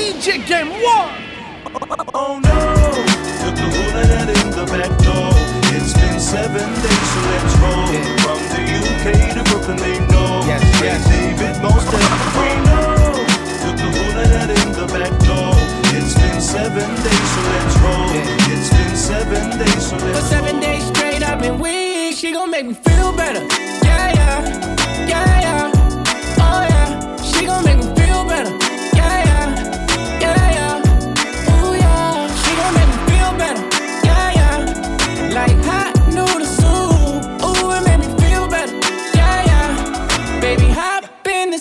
DJ Game One. Oh no, took the in the back door. It's been seven days, so let's roll. From the UK to Brooklyn, they know. Yes, yes. David most. Took the in the back door. It's been seven days, so let's roll. It's been seven days, so let's. For seven roll. days straight, I've been weak. She gon' make me feel better. Yeah, yeah, yeah, yeah. Oh yeah, she gon' make me.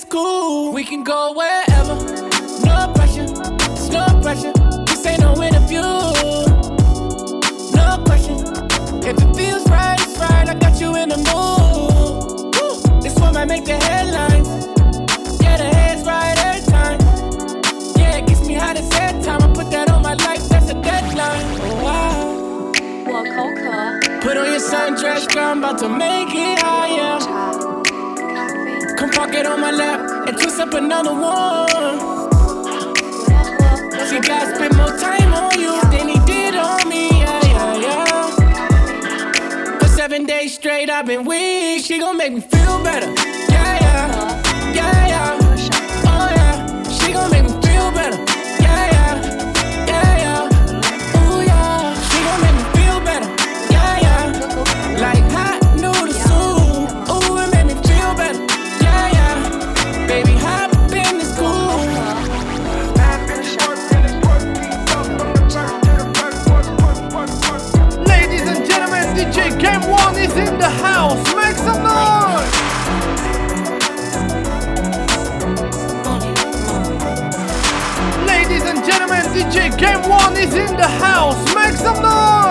cool. We can go wherever. No pressure, no pressure. This ain't no interview. No question. If it feels right, it's right. I got you in the mood. Woo. This one might make the headlines. Yeah, the head's right every time. Yeah, it gets me hot as head time. I put that on my life, that's a deadline. Oh, wow. Put on your sundress, girl. I'm about to make it higher. Come park it on my lap and twist up another one. She got spent more time on you than he did on me. Yeah, yeah, yeah. For seven days straight, I've been weak. She gon' make me feel Magic Game One is in the house. Make some noise!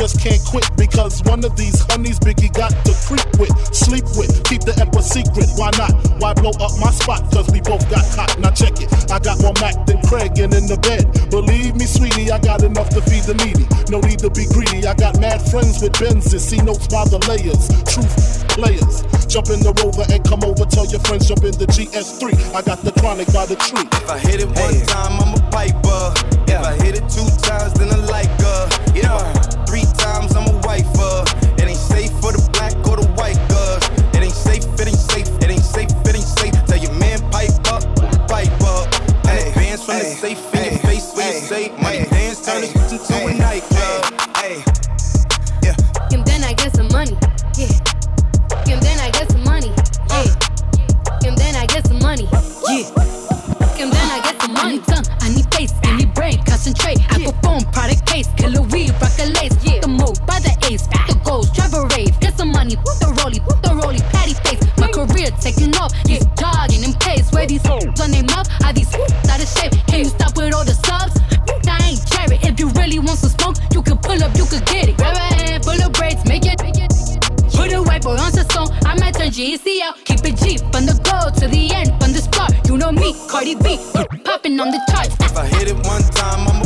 Just can't quit because one of these honeys Biggie got to creep with, sleep with, keep the emperor secret. Why not? Why blow up my spot? Cause we both got hot. Now check it. I got more Mac than Craig and in the bed. Believe me, sweetie, I got enough to feed the needy. No need to be greedy. I got mad friends with Benzes. See notes by the layers. Truth players. Jump in the rover and come over. Tell your friends jump in the GS3. I got the chronic by the tree. If I hit it one time, I'm a piper. If I hit it two times, then I like her. Yeah. Three times, I'm a wifer. Taking off, yeah. jogging in pace. Where these oh. hoes on their mouth, are these out of shape? Can you stop with all the subs? I ain't Jerry. If you really want some smoke, you can pull up, you can get it. Grab a hand, full of braids, make it. Put a white boy on the song, I might turn GEC out. Keep it G from the go to the end, from the start. You know me, Cardi B, popping on the charts. If I hit it one time, I'm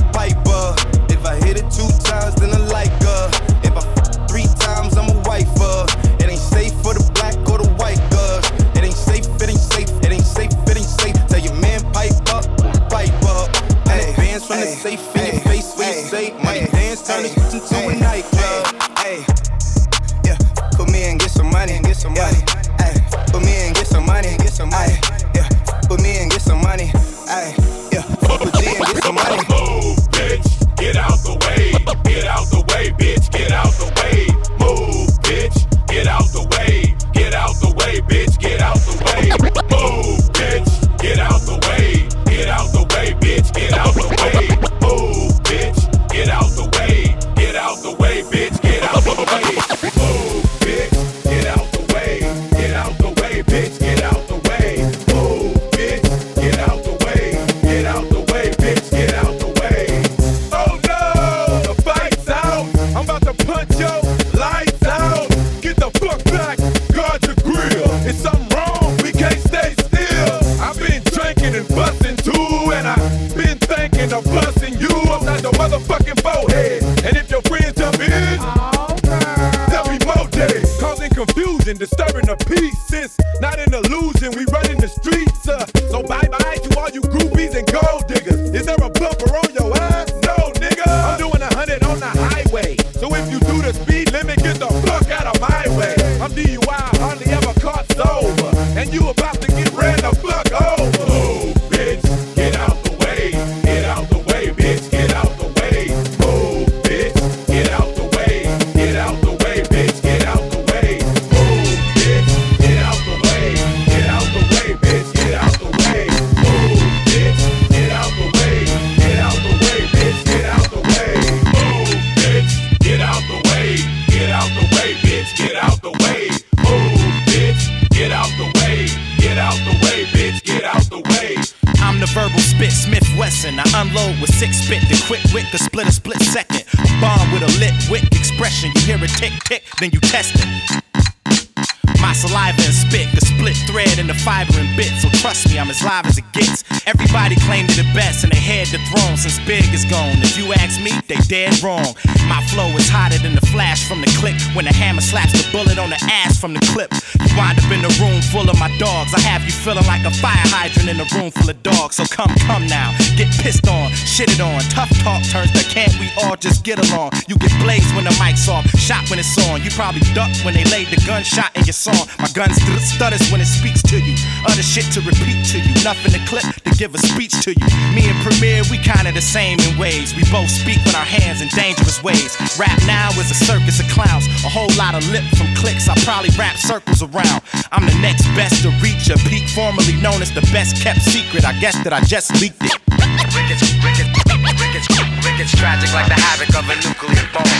verbal spit, Smith Wesson. I unload with six spit, the quick wit, the split a split second. Bomb with a lit wick expression. You hear a tick tick, then you test it. My saliva and spit, the split thread and the fiber and bit. So trust me, I'm as live as it gets. Everybody claimed it the best and they had the throne since Big is gone. If you ask me, they dead wrong. My flow is hotter than the flash from the click when the hammer slaps the bullet on the ass from the clip. You wind up in a room full of my dogs. I have you feeling like a fire hydrant in a room full of dogs. So come, come now, get pissed on, shit it on. Tough talk turns to can't we all just get along? You get blazed when the mic's off, shot when it's on. You probably ducked when they laid the gunshot in your song. My gun st- stutters when it speaks to you. Other shit to repeat to you. Nothing to clip to give a speech to you. Me and Premier, we kinda the same in ways. We both speak with our hands in dangerous ways. Rap now is a circus of clowns. A whole lot of lip from clicks. I probably wrap circles around. I'm the next best to reach a peak, formerly known as the best kept secret. I guess that I just leaked it. Rickets, rickets, rickets, rickets, tragic like the havoc of a nuclear bomb.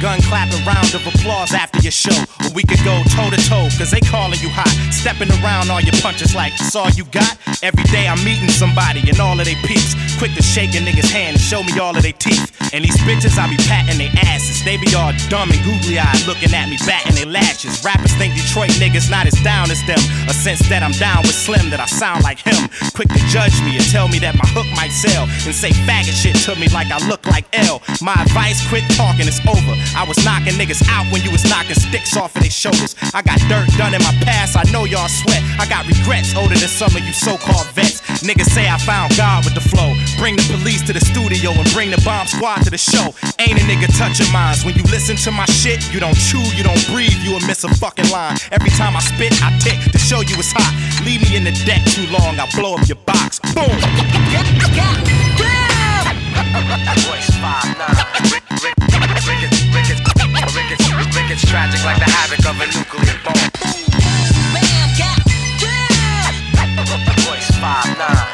Gun clapping round of applause after your show. Or we could go toe to toe, cause they calling you hot. Stepping around all your punches like it's all you got. Every day I'm meeting somebody and all of they peeps. Quick to shake a nigga's hand and show me all of their teeth. And these bitches, I be patting their asses. They be all dumb and googly eyed looking at me, batting their lashes. Rappers think Detroit niggas not as down as them. A sense that I'm down with Slim, that I sound like him. Quick to judge me and tell me that my hook might sell. And say faggot shit to me like I look like L. My advice, quit talking, it's over. I was knocking niggas out when you was knocking sticks off of their shoulders. I got dirt done in my past, I know y'all sweat. I got regrets older than some of you so called vets. Niggas say I found God with the flow. Bring the police to the studio and bring the bomb squad to the show. Ain't a nigga touching minds. When you listen to my shit, you don't chew, you don't breathe, you will miss a fucking line. Every time I spit, I tick to show you it's hot. Leave me in the deck too long, I'll blow up your box. Boom! Royce it's, tragic like the havoc of a nuclear bomb. Royce five nine.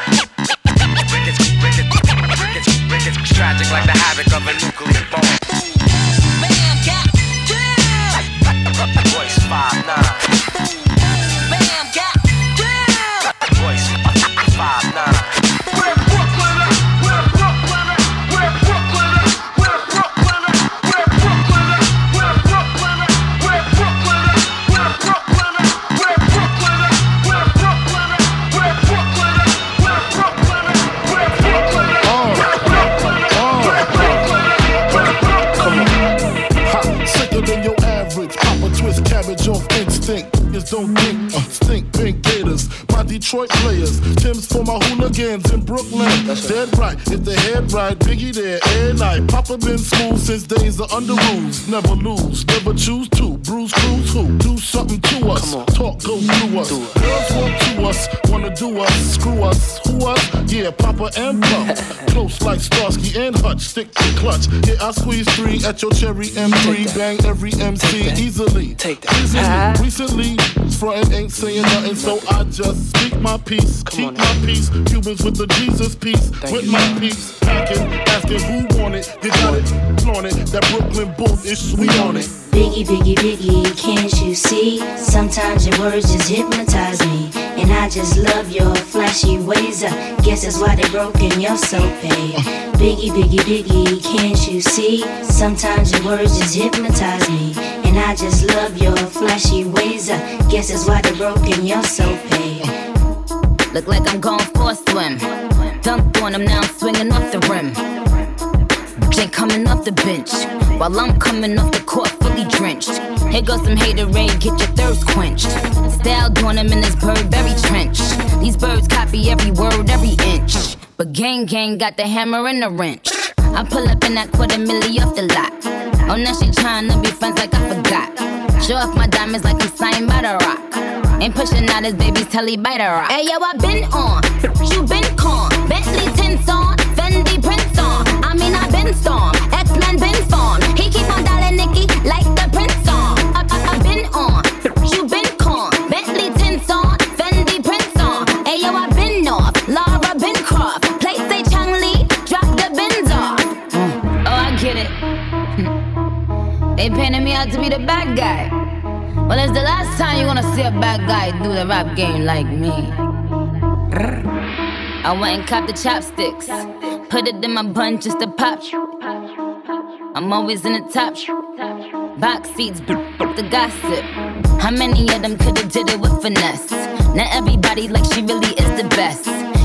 Rick, it's tragic like the havoc of a nuclear bomb. Bam, cat, chest. Pack up up the Royce five nine. Off instinct. Niggas don't think, uh, stink pink gators. My Detroit players. Tim's for my hooligans in Brooklyn. Dead right, if the head right, Biggie there, and night. Papa been smooth since days of Underoos. Never lose, never choose to. Bruise, cruise, who? Do something to us. Talk, go through us. Girls want to us, wanna do us, screw us, who us? Yeah, Papa and Puff. Close like Starsky and Hutch, stick to clutch. Yeah, I squeeze three at your cherry M3, bang every MC easily. Take that. Easily. Recently, frontin' ain't saying nothing, so I just speak my peace, keep my peace. Cubans with the Jesus piece, with my peace. Packing, asking who want it, they got it, flaunt it. That Brooklyn boom is sweet on it. Biggie, biggie, biggie, can't you see? Sometimes your words just hypnotize me. And I just love your flashy ways. I guess that's why they broke and you're so paid. Biggie, biggie, biggie, can't you see? Sometimes your words just hypnotize me. And I just love your flashy ways. I guess that's why they broke and you're so paid. Look like I'm going for a swim. Dunked on him, now I'm swinging off the rim. Ain't coming off the bench while I'm coming off the court fully drenched. Here goes some haterade, get your thirst quenched. Style doing him in this Burberry trench. These birds copy every word, every inch. But gang gang got the hammer and the wrench. I pull up in that quarter milli off the lot. Oh, now she tryna be friends like I forgot. Show off my diamonds like I'm signed by the rock. Ain't pushing out his baby's telly by the rock. Hey yo, I been on, you been to be the bad guy. Well, it's the last time you gonna see a bad guy do the rap game like me. I went and copped the chopsticks, put it in my bun just to pop. I'm always in the top. Box seats, the gossip. How many of them could've did it with finesse? Not everybody like she really is the best.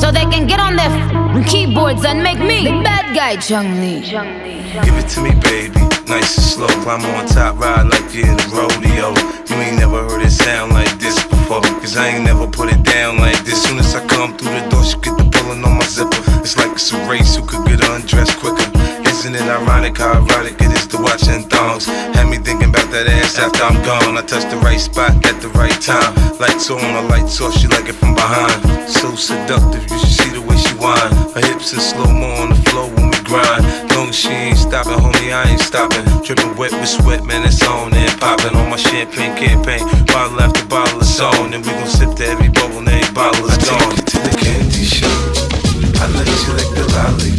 so they can get on their keyboards and make me the bad guy, Chun-Li. Give it to me, baby. Nice and slow, climb on top, ride like you're in a rodeo. You ain't never heard it sound like this before. Cause I ain't never put it down like this. Soon as I come through the door, she get the pulling on my zipper. It's like it's a race who could get undressed quicker. Isn't it ironic how erotic it is to watch in thongs? that ass after I'm gone. I touch the right spot at the right time. Lights on, my lights off, she like it from behind. So seductive, you should see the way she whine. Her hips are slow mo on the floor when we grind. Long as she ain't stopping, homie, I ain't stopping. Dripping wet with sweat, man, it's on and popping on my champagne campaign. Bottle after bottle is on, and we gon' sip to every bubble, and every bottle is I. Take you to the candy shop, I let you lick the lolly.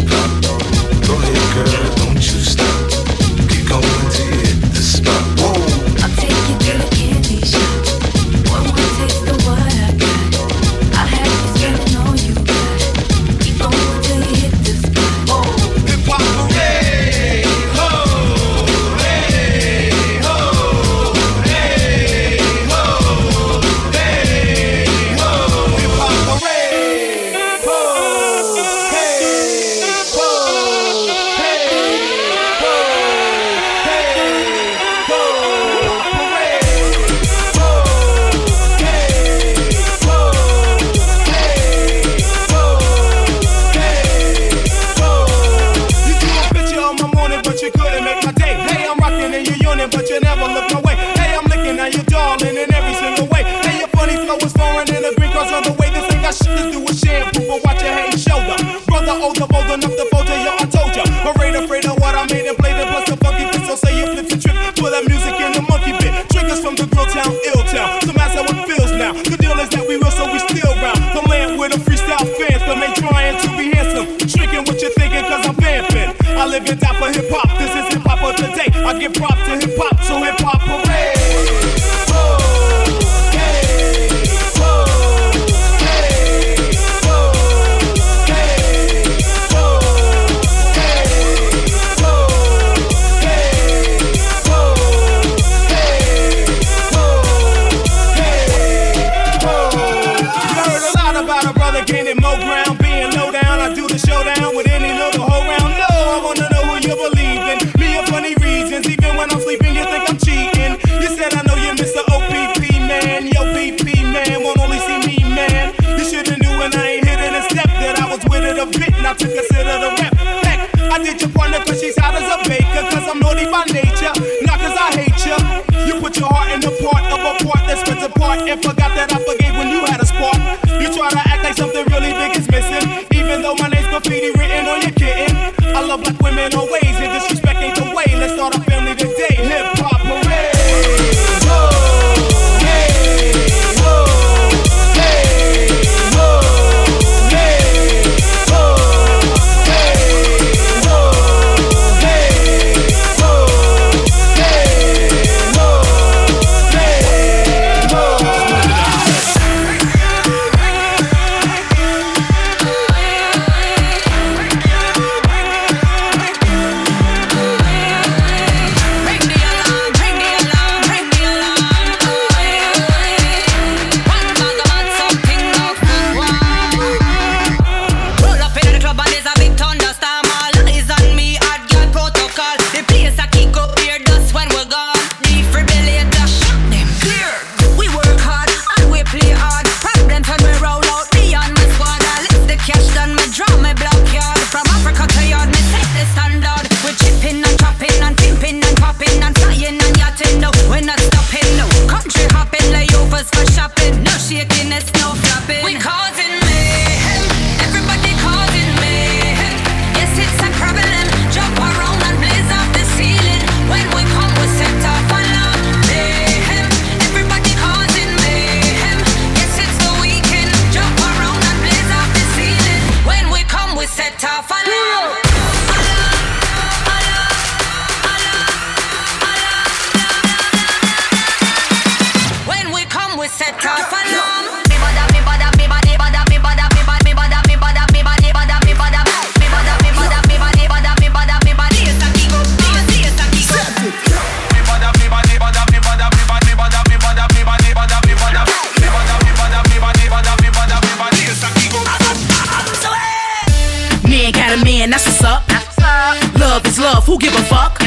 Who give a fuck?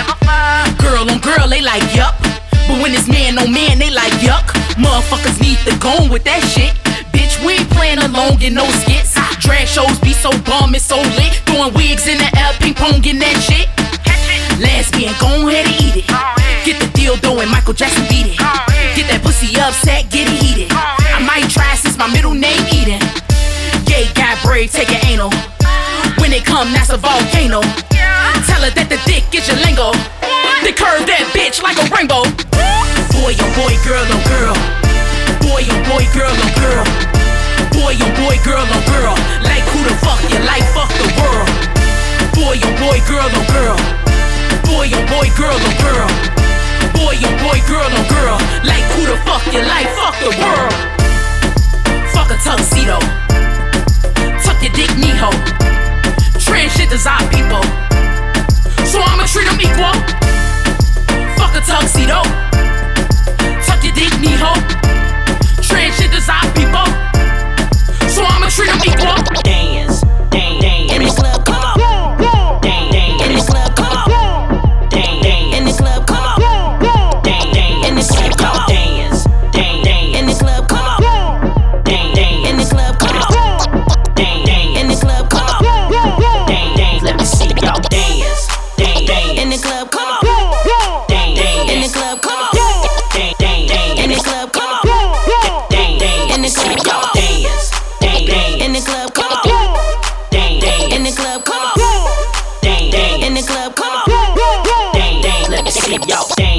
Girl on girl, they like yup. But when it's man on man, they like yuck. Motherfuckers need to go with that shit. Bitch, we ain't playing along in no skits. Drag shows be so bomb, it's so lit. Throwing wigs in the air, ping pong, getting that shit. Lesbian, go ahead and eat it. Get the deal and Michael Jackson beat it. Get that pussy upset, get it heated. I might try since my middle name Eden. Gay guy brave, take an anal. When they come, that's a volcano. Tell her that the dick is your lingo. They curve that bitch like a rainbow. Boy, oh boy, girl, oh girl. Boy, oh boy, girl, oh girl. Boy, oh boy, girl, oh girl. Like who the fuck you like? Fuck the world. Let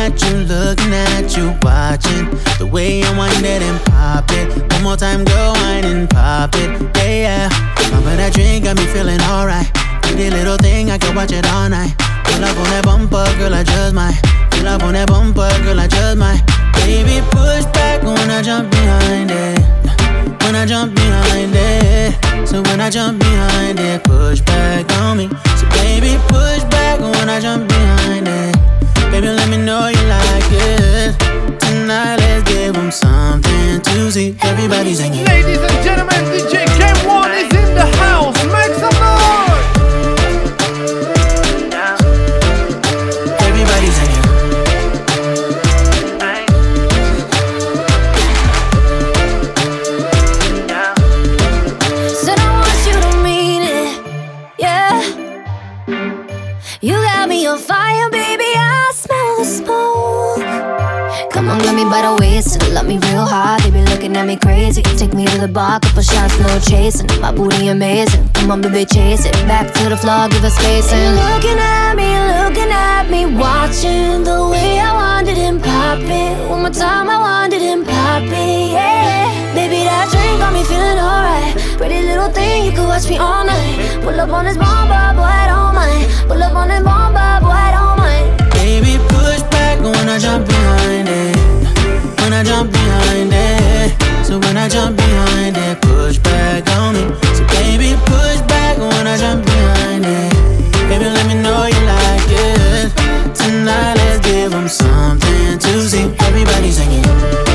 at you, looking at you, watching the way you wind it and pop it. One more time, go wine and pop it, yeah, yeah. Remember that drink got me feeling alright. Pretty little thing, I can watch it all night. Pull up on that bumper, girl, I just might. Pull up on that bumper, girl, I just might. Baby, push back when I jump behind it. When I jump behind it. So when I jump behind it, push back on me. So baby, push back when I jump behind it. Baby, let me know you like it. Tonight, let's give 'em something to see. Everybody's singing. Ladies and gentlemen, DJ Game One is in the house. Make some noise. By the waist love me real hard. They be looking at me crazy. Take me to the bar, couple shots, no chasing. My booty amazing. Come on, baby, chase it. Back to the floor, give us space. And looking at me, looking at me, watching the way I wanted and pop it. One more time, I wanted and pop it, yeah. Baby, that drink got me feeling alright. Pretty little thing, you could watch me all night. Pull up on this bomba, boy, I don't mind. Pull up on this bomba, boy, I don't mind. Baby, push back when I jump behind it. Jump behind it. So when I jump behind it, push back on me. So baby, push back when I jump behind it. Baby, let me know you like it. Tonight, let's give 'em something to see. Everybody singing.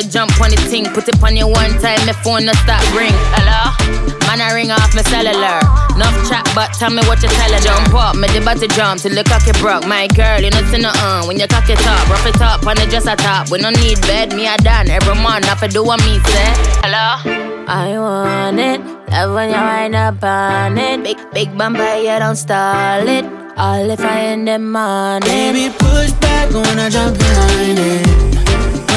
Yo, dance. Push back jump on the thing, put it on you one time, my phone no stop ring. Hello? Man, I ring off my cellular. Enough chat, but tell me what you tell her. Jump up, me the body jump till the cocky broke. My girl, you know see no uh, when you cock it up, rough it up, on the dress a top. We no need bed, me a done every month. I do what me say. Hello? I want it. Love when you wind up on it. Big, big bumper, you don't stall it. All if I in the morning. Baby, push back when I jump behind it.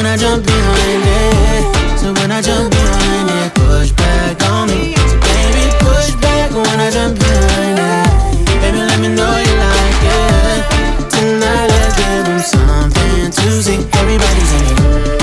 When I jump behind it. So when I jump behind it, push back on me. So baby, push back when I jump behind it. Baby, let me know you like it. Tonight, let's give them something to see. Everybody's in it.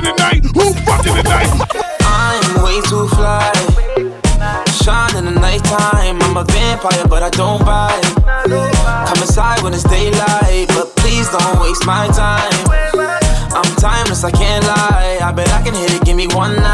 Who fucking tonight? Who fucking tonight? I'm way too fly. Shine in the nighttime. I'm a vampire, but I don't bite. Come inside when it's daylight, but please don't waste my time. I'm timeless, I can't lie. I bet I can hit it, give me one night.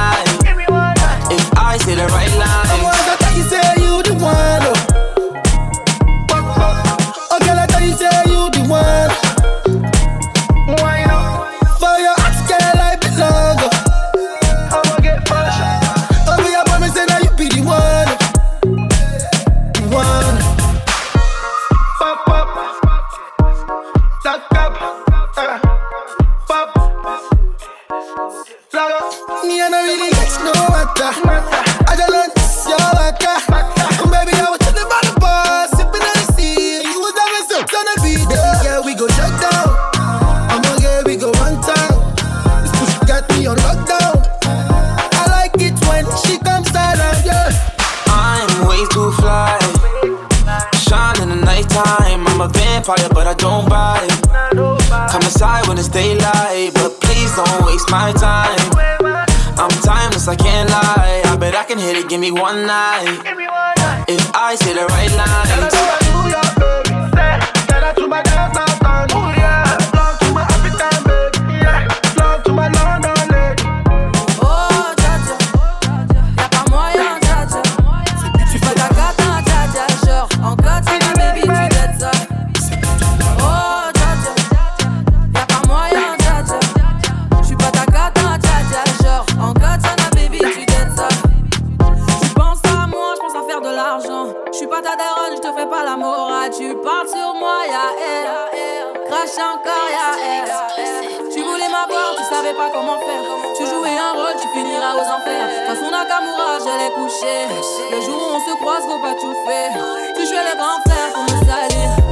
Tu voulais m'avoir, tu savais pas comment faire. Tu jouais un rôle, tu finiras aux enfers. Façon Nakamura, je l'ai couché. Le jour où on se croise, faut pas tout faire. Tu jouais le grand frère pour me salir.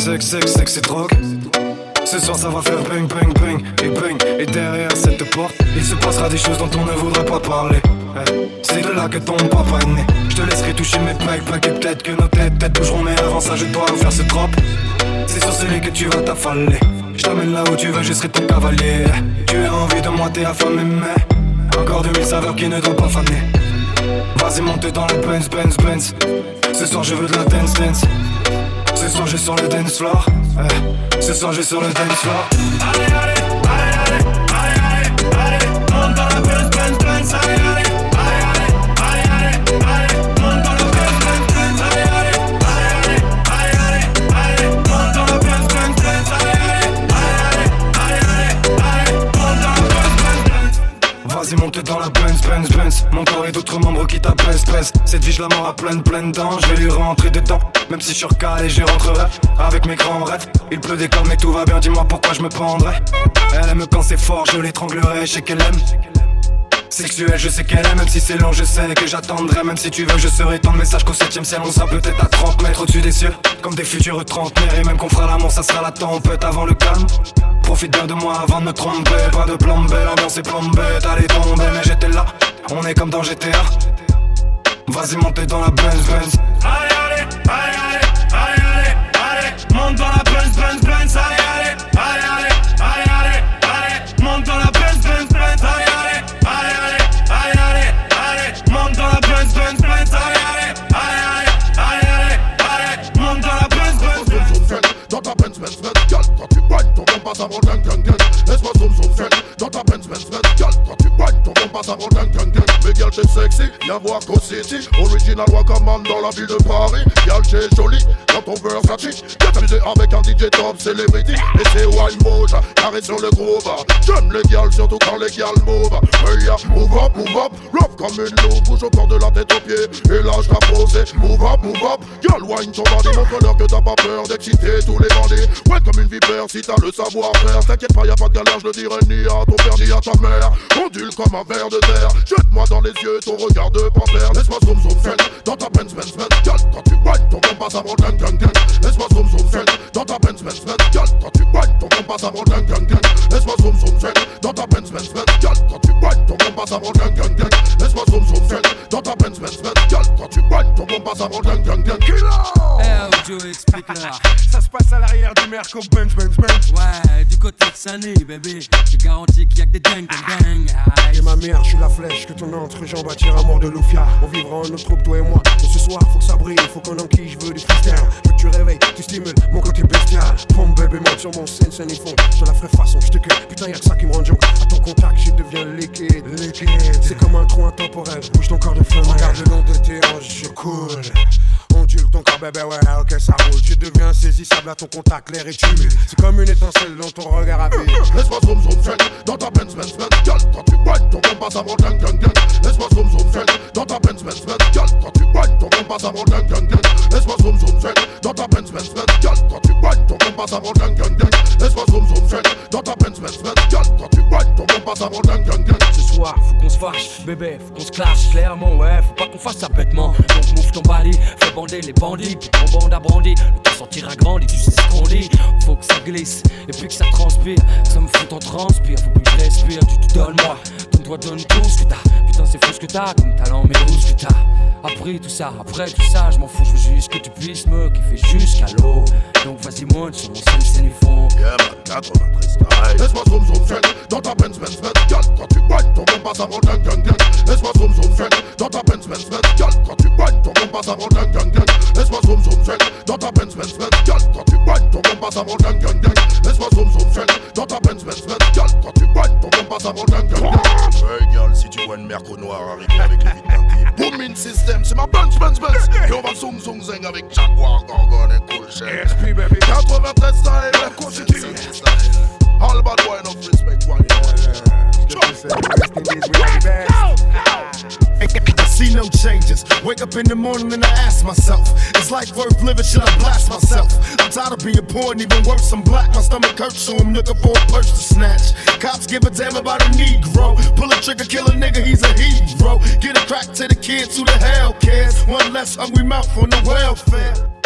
Sexe, sexe, sexe, sexe et drogue Ce soir ça va faire bang, bang, bang Et bang, et derrière cette porte Il se passera des choses dont on ne voudrait pas parler Eh, C'est de là que ton papa est né Je te laisserai toucher mes pecs Et peut-être que nos têtes, têtes bougeront Mais avant ça je dois faire ce drop C'est sur celui que tu vas t'affaler Je t'amène là où tu veux, je serai ton cavalier. Tu as envie de moi, t'es affamé, mais encore 2000 saveurs qui ne doivent pas faner. Vas-y, monte dans le Benz, Benz, Benz. Ce soir, je veux de la dance, dance. Soir, je sur le dance floor. Eh, Ce soir, je sur le dance floor. Dans la Benz, Benz, Benz Mon corps et d'autres membres qui t'appellent presse Cette vie je la mort à pleine, pleine dents. Je vais lui rentrer dedans. Même si je suis recalé j'y rentrerai Avec mes grands rêves Il pleut des cordes mais tout va bien. Dis-moi pourquoi je me pendrai Elle aime quand c'est fort Je l'étranglerai Je sais qu'elle aime Je sais qu'elle aime, même si c'est long, je sais que j'attendrai. Même si tu veux, je serai ton message qu'au 7ème ciel, on sera peut-être à 30 mètres au-dessus des cieux. Comme des futurs trentenaires, et même qu'on fera l'amour, ça sera la tempête avant le calme. Profite bien de moi avant de me tromper. Pas de B, l'ambiance est plombée. T'allais tomber, mais j'étais là. On est comme dans GTA. Vas-y, montez dans la Benz, Benz. Allez, allez, allez, allez, allez, allez. Monte dans la Benz, Benz, Benz. Allez, ton bon gang, gang, gang. Laisse-moi zoom, zoom. Dans ta Benz, Benz, Benz, quand tu passe avant gang, gang, gang. Mais gal, t'es sexy, y'a voir qu'au City. Original Wakaman dans la ville de Paris. Gal, t'es jolie, dans ton Versace. Viens t'amuser avec un DJ top celebrity. Et c'est Wild Mode, carré sur le groove. J'aime les gals, surtout quand les gals move. Hey, move up, move up. Rough comme une loupe, bouge au corps de la tête aux pieds. Et là, je posé. Move up, move up. Gal, wine ton body, montre-leur que t'as pas peur d'exciter tous les bandits. Ouais, comme une vipère, si t'as le savoir-faire. T'inquiète pas, y'a pas de galère, je le dirai ni à ton père ni à ta mère. Ondule comme un verre de terre. Jette-moi dans les yeux ton regard de panthère. Laisse-moi zoom zoom fête dans ta Benz Benz Benz. Gal, quand tu boites, ton passe avant gang gang gang. Laisse-moi zoom zoom fête dans ta Benz Benz Benz. Gal, quand tu boites, ton avant gang gang gang. Laisse-moi zoom zoom fête dans ta Benz Benz Benz. Gal, quand tu boites, ton avant gang gang gang. Laisse-moi zoom zoom fête dans ta Benz Benz Benz. Gal, quand tu boites, ton avant gang gang gang. Eh, Joe, explique-leur. Ça se passe à l'arrière du Merco Benz, Benz, Benz. Ouais, du côté de Sunny, bébé. Je garantis qu'il y a que des dingues, dingues, Et je suis la flèche que ton entrejambe attire à mort de Lufia. On vivra en notre troupe, toi et moi. Mais ce soir, faut que ça brille, faut qu'on enquille, je veux du freestyle. Veux que tu réveilles, tu stimules mon côté bestial. Pomme bébé, monte sur mon scène, scène et fond. Je la ferai façon, je te cueille. Putain, y'a que ça qui me rend junk. À ton contact, je deviens liquide. liquide. C'est comme un trou intemporel, bouge ton corps de flamme. Regarde le long de tes hanches, je coule. Ondule ton corps, bébé, ouais, ok, ça roule. Je deviens saisissable à ton contact, l'air est humide. C'est comme une étincelle dans ton regard à vie. Laisse-moi zoom zoom fête dans ta Benz Benz Benz. Gal, quand tu boites, ton bon passe avant gang gang gang. Laisse-moi zoom zoom fête dans ta Benz Benz Benz. Gal, quand tu boites, ton bon passe avant gang gang gang. Laisse-moi zoom zoom fête dans ta Benz Benz Benz. Gal, quand tu boites, ton bon passe avant gang gang gang. Laisse-moi zoom zoom fête dans ta Benz Benz Benz. Gal, quand tu boites, ton bon passe avant gang gang gang. Ce soir, faut qu'on se fâche, bébé, faut qu'on se clash clairement, ouais, faut pas qu'on fasse ça bêtement. Donc move ton body, fais bander les bandits, puis ton bande a brandi, le temps sortira grandi, tu sais ce qu'on dit. Faut que ça glisse, et puis que ça transpire, ça me fout en transpire, faut plus que je respire, tu te donnes moi, donne-toi, donne tout ce que t'as. Putain, c'est fou ce que t'as, comme talent, mais où ce que t'as? Après tout ça, après tout ça, je m'en fous, je veux juste que tu puisses me kiffer jusqu'à l'eau. Donc vas-y, monte sur mon scène, scène 93 style. Laisse-moi zoom zoom fête dans ta Benz Benz Benz. Gal, quand tu boites, ton bon passe avant gang gang gang. Laisse-moi zoom zoom fête dans ta Benz Benz Benz. Gal, quand tu boites, ton bon passe avant gang gang gang. Laisse-moi zoom zoom fête dans ta Benz Benz Benz. Gal, quand tu boites, ton bon passe avant gang gang gang. Laisse-moi zoom zoom fête dans ta Benz Benz Benz. Gal, quand tu boites, ton passe avant gang gang gang. Hey, gal, si tu vois une merco noire arriver avec les vides teintées. Booming system, c'est ma Benz Benz Benz. Et on va zoom zoom zing avec Jaguar, Gorgon et Cool Shell. SP, baby. 93 style, All bad boy, enough respect. I see no changes. Wake up in the morning and I ask myself, is life worth living? Should I blast myself? I'm tired of being poor and even worse, I'm black. My stomach hurts, so I'm looking for a purse to snatch. Cops give a damn about a Negro. Pull a trigger, kill a nigga, he's a hero. Get a crack to the kids who the hell cares. One less hungry mouth on the welfare.